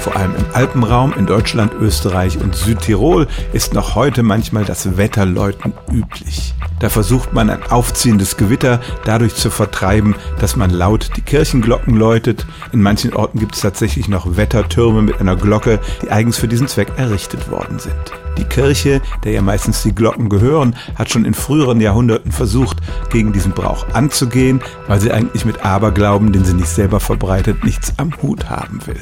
Vor allem im Alpenraum, in Deutschland, Österreich und Südtirol ist noch heute manchmal das Wetterläuten üblich. Da versucht man ein aufziehendes Gewitter dadurch zu vertreiben, dass man laut die Kirchenglocken läutet. In manchen Orten gibt es tatsächlich noch Wettertürme mit einer Glocke, die eigens für diesen Zweck errichtet worden sind. Die Kirche, der ja meistens die Glocken gehören, hat schon in früheren Jahrhunderten versucht, gegen diesen Brauch anzugehen, weil sie eigentlich mit Aberglauben, den sie nicht selber verbreitet, nichts am Hut haben will.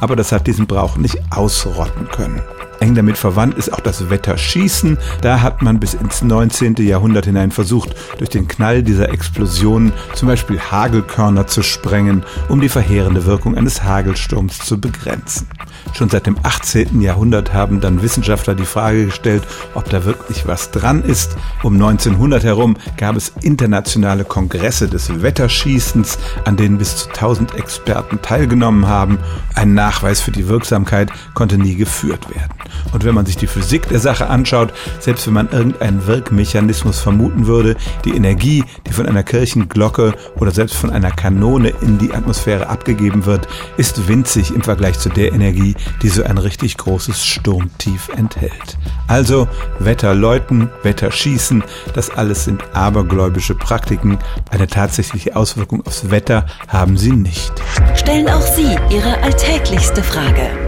Aber das hat diesen Brauch nicht ausrotten können. Eng damit verwandt ist auch das Wetterschießen. Da hat man bis ins 19. Jahrhundert hinein versucht, durch den Knall dieser Explosionen zum Beispiel Hagelkörner zu sprengen, um die verheerende Wirkung eines Hagelsturms zu begrenzen. Schon seit dem 18. Jahrhundert haben dann Wissenschaftler die Frage gestellt, ob da wirklich was dran ist. Um 1900 herum gab es internationale Kongresse des Wetterschießens, an denen bis zu 1000 Experten teilgenommen haben. Ein Nachweis für die Wirksamkeit konnte nie geführt werden. Und wenn man sich die Physik der Sache anschaut, selbst wenn man irgendeinen Wirkmechanismus vermuten würde, die Energie, die von einer Kirchenglocke oder selbst von einer Kanone in die Atmosphäre abgegeben wird, ist winzig im Vergleich zu der Energie, die so ein richtig großes Sturmtief enthält. Also Wetter läuten, Wetter schießen, das alles sind abergläubische Praktiken. Eine tatsächliche Auswirkung aufs Wetter haben sie nicht. Stellen auch Sie Ihre alltäglichste Frage